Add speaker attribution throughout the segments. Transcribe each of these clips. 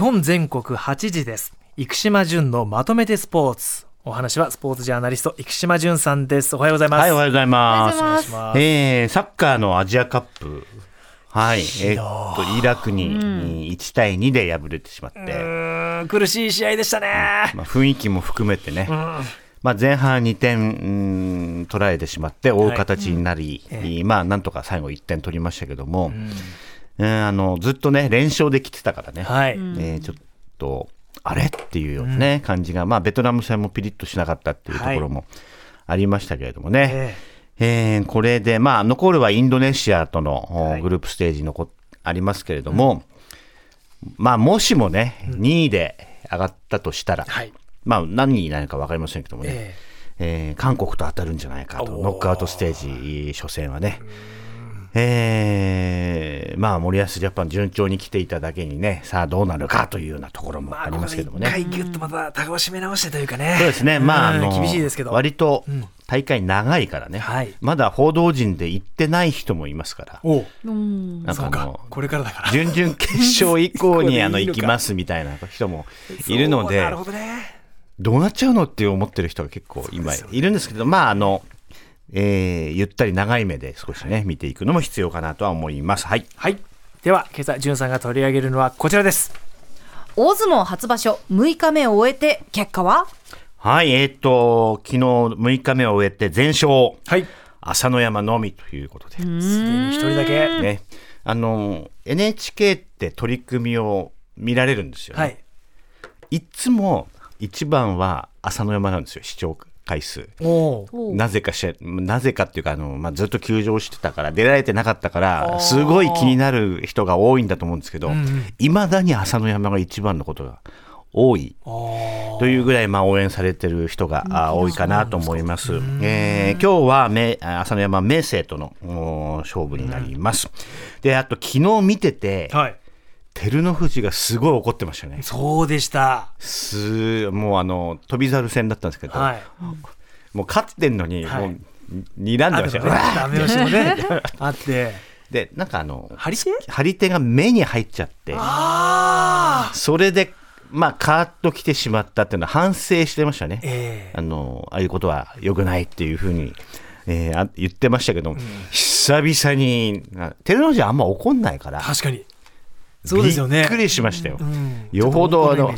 Speaker 1: 本全国8時です。生島淳のまとめてスポーツ。お話はスポーツジャーナリスト生島淳さんです。おはようございます。
Speaker 2: はい、おはようございます。
Speaker 1: ます。
Speaker 2: えー、サッカーのアジアカップ。はい、えー。っと、イラクに1対2で敗れてしまって、
Speaker 1: うーん苦しい試合でしたね、
Speaker 2: まあ、雰囲気も含めてね、まあ、前半2点うん取られてしまって追う形になり、まあ、なんとか最後1点取りましたけども、うんあのずっとね連勝できてたからね、
Speaker 1: はい、
Speaker 2: えーちょっとあれ？っていうようなね、感じが、まあ、ベトナム戦もピリッとしなかったっていうところもありましたけれどもね、
Speaker 1: え
Speaker 2: え。ーこれで、まあ、残るはインドネシアとの、お
Speaker 1: はい。
Speaker 2: グループステージのこありますけれども、まあ、もしもね、2位で上がったとしたら、
Speaker 1: はい。
Speaker 2: まあ、何になるか分かりませんけどもね、
Speaker 1: え
Speaker 2: え。ー韓国と当たるんじゃないかと、ノックアウトステージ初戦はね。えーまあ、森保ジャパン順調に来ていただけにね、さあどうなるかというようなところも
Speaker 1: まあ
Speaker 2: ありますけども
Speaker 1: ここで
Speaker 2: ね。
Speaker 1: 一回ギュッとまた高を締め直してというかね。
Speaker 2: そうですね、まあ、あ
Speaker 1: 厳しいですけど。
Speaker 2: 割と大会長いからね、
Speaker 1: はい。
Speaker 2: まだ報道陣で行ってない人もいますから、
Speaker 1: おう。
Speaker 3: うん。
Speaker 2: なん
Speaker 1: かこれからだから
Speaker 2: 準々決勝以降にあの行きますみたいな人もいるので
Speaker 1: なる、ほどね
Speaker 2: どうなっちゃうのって思ってる人が結構今いるんですけど、まああの、えーゆったり長い目で少しね、見ていくのも必要かなとは思います。はい。
Speaker 1: はい。では今朝淳さんが取り上げるのはこちらです。
Speaker 3: 大相撲初場所6日目を終えて結果は？
Speaker 2: はい、えっ、と、昨日6日目を終えて全勝、
Speaker 1: はい。
Speaker 2: 朝乃山のみということで、
Speaker 1: すでに一人だけ。
Speaker 2: ね、あの、NHK って取り組みを見られるんですよね。
Speaker 1: はい。
Speaker 2: いつも一番は朝乃山なんですよ、視聴回数。なぜかしなぜかっていうかあの、まあ、ずっと休場してたから出られてなかったからすごい気になる人が多いんだと思うんですけどいま、未だに朝乃山が一番のことが多い。
Speaker 1: お
Speaker 2: というぐらいまあ応援されてる人があ多いかなと思います。えー今日はめ朝乃山明生とのお勝負になります。であと昨日見てて
Speaker 1: はい
Speaker 2: 照ノ富士がすごい怒ってましたね。
Speaker 1: そうでした。
Speaker 2: すもうあの翔猿戦だったんですけど、
Speaker 1: はい。
Speaker 2: もう勝ってんのに、
Speaker 1: はい。
Speaker 2: もう睨んでましたよ。うわー。
Speaker 1: ダメ押しもね あって。
Speaker 2: でなんかあの
Speaker 1: 張り手？
Speaker 2: 張り手が目に入っちゃってそれでまあカーッと来てしまったっていうのは反省してましたね。
Speaker 1: ええ。
Speaker 2: あのああいうことは良くないっていうふうに、えーあ言ってましたけど、久々にあ照ノ富士はあんま怒んないから
Speaker 1: 確かにそうですよね。
Speaker 2: びっくりしましたよ。
Speaker 1: うん。
Speaker 2: よほどあの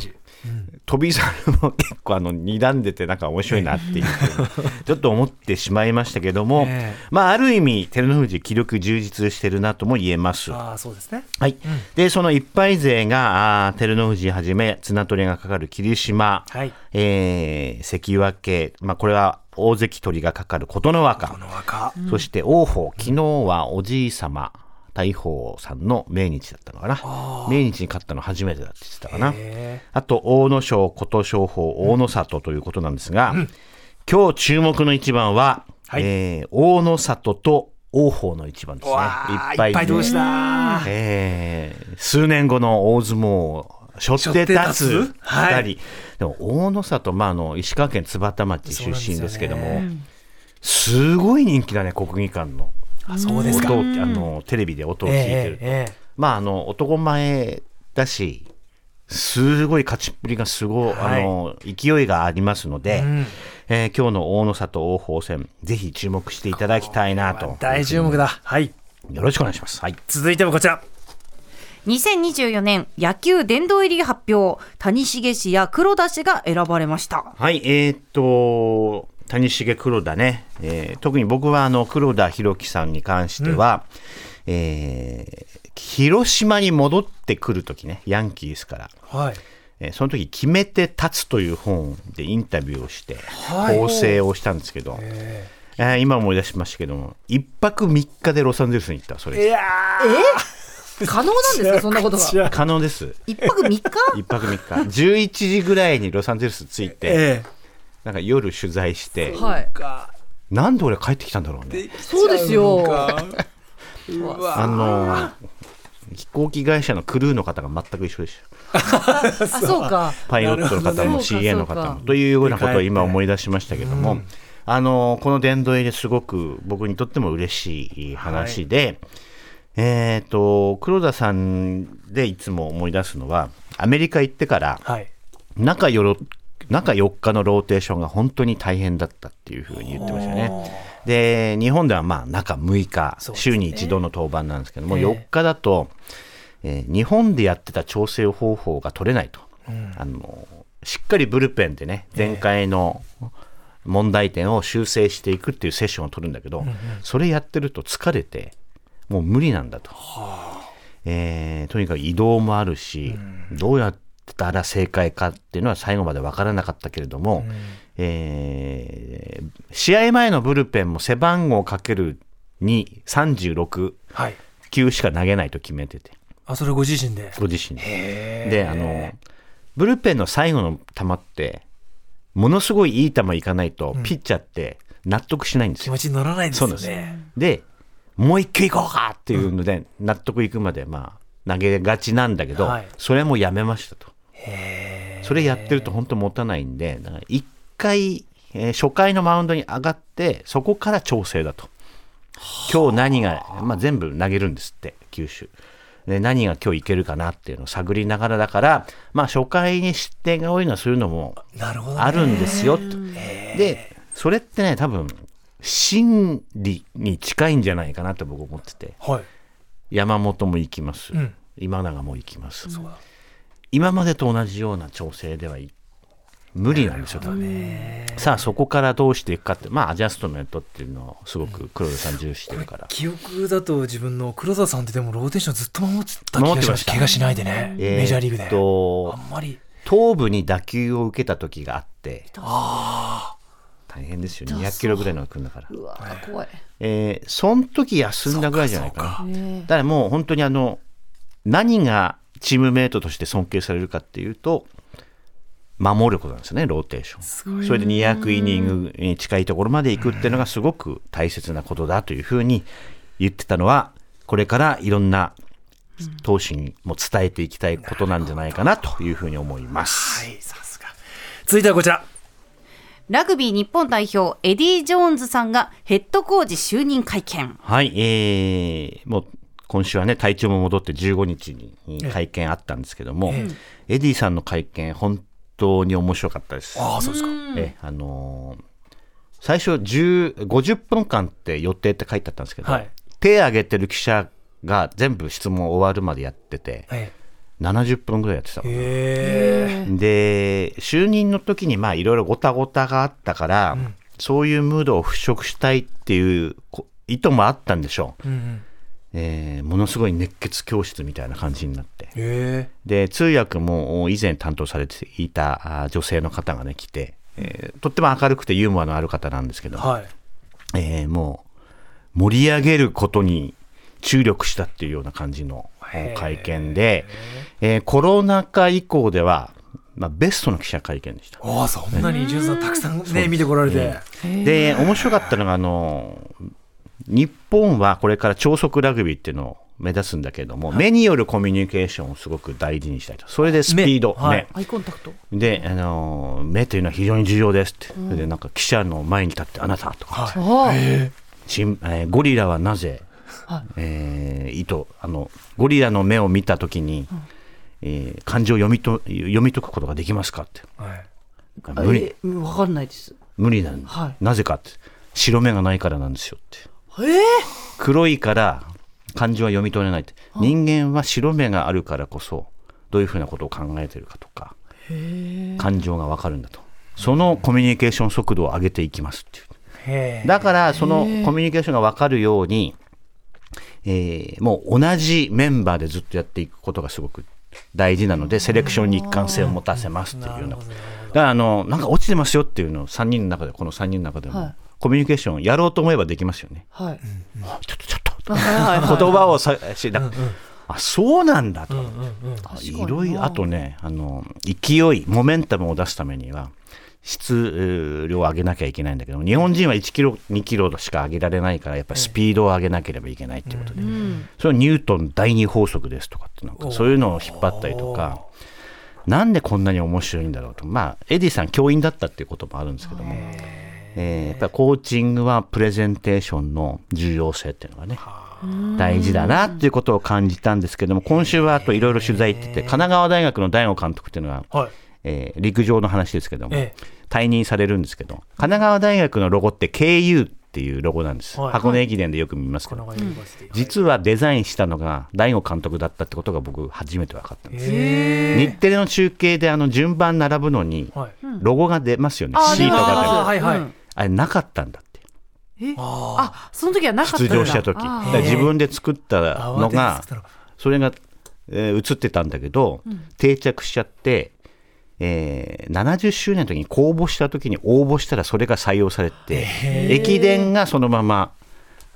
Speaker 2: 飛び猿も結構あの睨んでてなんか面白いなっていう ちょっと思ってしまいましたけども、
Speaker 1: ええ。
Speaker 2: まあある意味照ノ富士気力充実してるなとも言えます。
Speaker 1: ああそうですね。
Speaker 2: はい、でその一敗勢が照ノ富士はじめ綱取りがかかる霧島、
Speaker 1: はい。
Speaker 2: えー関脇、まあ、これは大関取りがかかる琴ノ若。そして王鵬昨日はおじい様大鵬さんの命日だったのかな。命日に勝ったの初めてだって言ってたかな。
Speaker 1: へ
Speaker 2: あと大野賞琴勝峰大野里ということなんですが、今日注目の一番は、
Speaker 1: はい。
Speaker 2: えー大野里と王鵬の一番ですね。
Speaker 1: いっ
Speaker 2: いっぱい
Speaker 1: ぱい同士だ
Speaker 2: えー数年後の大相撲を背負って立つ
Speaker 1: 背負って立つ？はい。
Speaker 2: 2人、でも大野里、まあ、あの石川県津幡町出身ですけどもすごい人気だね国技館の
Speaker 1: あそうですか。
Speaker 2: 音をあのテレビで音を聞いてると、
Speaker 1: ええええ
Speaker 2: まああの男前だしすごい勝ちっぷりがすごい、
Speaker 1: はい。
Speaker 2: あの勢いがありますので、
Speaker 1: ん。
Speaker 2: えー今日の大野里王鵬戦ぜひ注目していただきたいなと。
Speaker 1: 大注目だ。はい。
Speaker 2: よろしくお願いします。はい。
Speaker 1: 続いてもこちら。
Speaker 3: 2024年野球殿堂入り発表谷繁氏や黒田氏が選ばれました。
Speaker 2: はい、えーっと、谷繁黒田ね、えー特に僕はあの黒田博樹さんに関しては、えー広島に戻ってくるときね、ヤンキースから、
Speaker 1: はい。
Speaker 2: えーその時決めて立つという本でインタビューをして、
Speaker 1: はい。
Speaker 2: 構成をしたんですけど、えー今思い出しましたけども、一泊三日でロサンゼルスに行った、それ。
Speaker 1: いや
Speaker 3: 可能なんですか？そんなことが
Speaker 1: ー
Speaker 2: 可能です。
Speaker 3: 一泊三日？
Speaker 2: 一泊三日。11時ぐらいにロサンゼルス着いて、
Speaker 1: え
Speaker 2: なんか夜取材して、
Speaker 3: はい。
Speaker 2: なんで俺帰ってきたんだろうね。
Speaker 3: そうですよ。
Speaker 2: あの飛行機会社のクルーの方が全く一緒でし
Speaker 3: あそうか。
Speaker 2: たパイロットの方も CA の方もというようなことを今思い出しましたけども、あのこの殿堂入りすごく僕にとっても嬉しい話で、えっ、と黒田さんでいつも思い出すのはアメリカ行ってから
Speaker 1: はい。
Speaker 2: 中よろ中4日のローテーションが本当に大変だったっていうふうに言ってましたね。で日本ではまあ中6日、週に一度の登板なんですけども、
Speaker 1: ええ。
Speaker 2: 4日だと、えー日本でやってた調整方法が取れないと、あのしっかりブルペンでね前回の問題点を修正していくっていうセッションを取るんだけど、それやってると疲れてもう無理なんだと。えーとにかく移動もあるし、どうやったら正解かっていうのは最後まで分からなかったけれども、えー試合前のブルペンも背番号かける2、36
Speaker 1: はい。
Speaker 2: 球しか投げないと決めてて、
Speaker 1: あそれご自身で？
Speaker 2: ご自身で。で、あの、ブルペンの最後の球って、ものすごいいい球いかないと、ピッチャーって納得しないんですよ。
Speaker 1: 気持ちに乗らないです
Speaker 2: そうなんです
Speaker 1: よ。ね
Speaker 2: で、もう一球行こうかっていうので、納得いくまで、まあ、投げがちなんだけど、
Speaker 1: はい。
Speaker 2: それもやめましたと。それやってると本当持たないんで、だから一回、えー初回のマウンドに上がって、そこから調整だと。今日何が、まあ、全部投げるんですって、球種。で何が今日いけるかなっていうのを探りながらだから、まあ、初回に失点が多いのはそういうのもあるんですよと。で、それってね、多分、心理に近いんじゃないかなって僕思ってて、
Speaker 1: はい
Speaker 2: 山本も行きます。
Speaker 1: うん
Speaker 2: 今永も行きます。
Speaker 1: そうだ
Speaker 2: 今までと同じような調整ではい無理なんですよ、多分さあそこからどうしていくかってまあアジャストメントっていうのをすごく黒田さん重視してるから、
Speaker 1: 記憶だと自分の黒田さんってでもローテーションずっと守ってた気がしま
Speaker 2: 守ってました。
Speaker 1: す怪我しないでね、
Speaker 2: えー
Speaker 1: メジャーリーグで。
Speaker 2: っと
Speaker 1: あんまり。
Speaker 2: 頭部に打球を受けた時があって。
Speaker 1: あ
Speaker 2: 大変ですよ。200キロぐらいのが来るんだから、
Speaker 3: うわ怖い。
Speaker 2: えーその時休んだぐらいじゃないかな。だからもう本当にあの何がチームメイトとして尊敬されるかっていうと守ることなんですよねローテーション。それで200イニングに近いところまで行くっていうのがすごく大切なことだというふうに言ってたのはこれからいろんな投手にも伝えていきたいことなんじゃないかなというふうに思います。
Speaker 1: はいさすが続いてはこちら。
Speaker 3: ラグビー日本代表エディ・ジョーンズさんがヘッドコーチ就任会見。
Speaker 2: はい、えー、もう今週はね、体調も戻って15日に会見あったんですけども、
Speaker 1: え
Speaker 2: エディさんの会見、本当に面白かったです。
Speaker 1: ああそうですか。
Speaker 2: えあのー最初10 50分間って予定って書いてあったんですけど、
Speaker 1: はい。
Speaker 2: 手挙げてる記者が全部質問終わるまでやってて、
Speaker 1: え
Speaker 2: 70分ぐらいやってたで就任の時にまあいろいろごたごたがあったから、そういうムードを払拭したいっていうこ意図もあったんでしょう、
Speaker 1: うんうん
Speaker 2: えーものすごい熱血教室みたいな感じになって。
Speaker 1: へ
Speaker 2: で通訳も以前担当されていたあ女性の方がね来て、えーとっても明るくてユーモアのある方なんですけど、
Speaker 1: えはい。
Speaker 2: えーもう盛り上げることに注力したっていうような感じの会見で、えーコロナ禍以降では、まあ、ベストの記者会見でした。
Speaker 1: ああそんなにジュンさんたくさんね見てこられて、
Speaker 2: で面白かったのがあの日本はこれから超速ラグビーっていうのを目指すんだけれども、目によるコミュニケーションをすごく大事にしたいと。それでスピード、
Speaker 1: 目。はい。
Speaker 2: 目。
Speaker 3: アイコンタクト。
Speaker 2: で、あの目というのは非常に重要ですって、それでなんか記者の前に立ってあなたとか、
Speaker 3: ああ。
Speaker 2: チンえーゴリラはなぜ、
Speaker 3: はい。
Speaker 2: えー意図あのゴリラの目を見たときに、えー感情を読みと読み解くことができますかって。
Speaker 1: はい。
Speaker 2: 無理。
Speaker 3: えーわかんないです。
Speaker 2: 無理なん、
Speaker 3: はい。
Speaker 2: なぜかって。白目がないからなんですよって。
Speaker 3: えー
Speaker 2: 黒いから感情は読み取れないって。人間は白目があるからこそどういうふうなことを考えてるかとか感情がわかるんだと。そのコミュニケーション速度を上げていきますっていう。だからそのコミュニケーションが分かるように、えーもう同じメンバーでずっとやっていくことがすごく大事なのでセレクションに一貫性を持たせますっていうようなだからあのなんか落ちてますよっていうのを3人の中でこの3人の中でも、
Speaker 3: はい
Speaker 2: コミュニケーションやろうと思えばできますよね。
Speaker 3: はい。
Speaker 2: ちょっとちょっと。言葉をさしだあそうなんだと、
Speaker 1: うんうんうん。
Speaker 2: いろいろあとねあの勢いモメンタムを出すためには質量を上げなきゃいけないんだけど日本人は1キロ2キロしか上げられないからやっぱりスピードを上げなければいけないっていうことで、それはニュートン第二法則ですとかってなんかそういうのを引っ張ったりとかなんでこんなに面白いんだろうと。まあエディさん教員だったっていうこともあるんですけどもえーやっぱりコーチングはプレゼンテーションの重要性っていうのがね、大事だなっていうことを感じたんですけども、今週はあといろいろ取材行ってて、神奈川大学の大悟監督っていうのが、
Speaker 1: はい。
Speaker 2: えー陸上の話ですけども、
Speaker 1: え
Speaker 2: 退任されるんですけど、神奈川大学のロゴって KU っていうロゴなんです。
Speaker 1: はい。
Speaker 2: 箱根駅伝でよく見ますけど、
Speaker 1: 神奈川 University
Speaker 2: 実はデザインしたのが大悟監督だったってことが僕初めて分かったんです。
Speaker 1: へ
Speaker 2: 日テレの中継であの順番並ぶのにロゴが出ますよね、
Speaker 3: あー
Speaker 2: シートが
Speaker 1: はいはい。
Speaker 3: うん
Speaker 2: あれなかったんだって。
Speaker 3: え？
Speaker 1: あ
Speaker 3: あその時はなかったんだ。
Speaker 2: 出場した時。自分で作った
Speaker 1: ー
Speaker 2: のがそれが、えー映ってたんだけど、定着しちゃって、えー70周年の時に公募した時に応募したらそれが採用されて駅伝がそのまま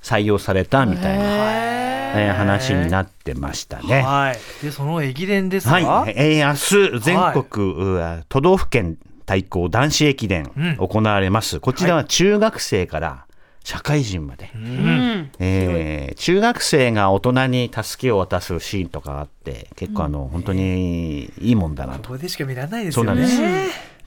Speaker 2: 採用されたみたいな、えー話になってましたね。
Speaker 1: はい。でその駅伝ですか？
Speaker 2: はい、えー明日全国、うわ都道府県対抗男子駅伝
Speaker 1: うん。
Speaker 2: 行われます、こちらは中学生から社会人まで、
Speaker 3: うん。
Speaker 2: えー中学生が大人に助けを渡すシーンとかあって結構あの、本当にいいもんだなと。
Speaker 1: ここでしか見られないですよね。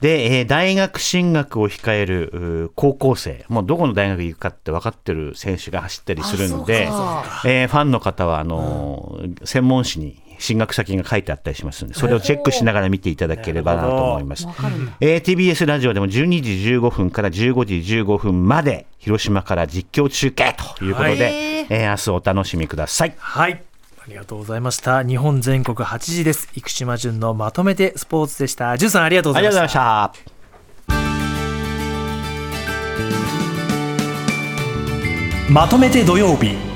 Speaker 2: で、えー大学進学を控える高校生。もうどこの大学行くかって分かってる選手が走ったりするんでえーファンの方はあのー専門誌に進学先が書いてあったりしますのでそれをチェックしながら見ていただければなと思います。えー TBS ラジオでも12時15分から15時15分まで広島から実況中継ということで、
Speaker 3: はい。
Speaker 2: えー明日お楽しみください。
Speaker 1: はい。ありがとうございました。日本全国8時です。生島淳のまとめてスポーツでした。淳さんありがとうご
Speaker 2: ありがとうご
Speaker 1: ざいまし
Speaker 2: ざい
Speaker 1: た
Speaker 2: ました。
Speaker 1: まとめて土曜日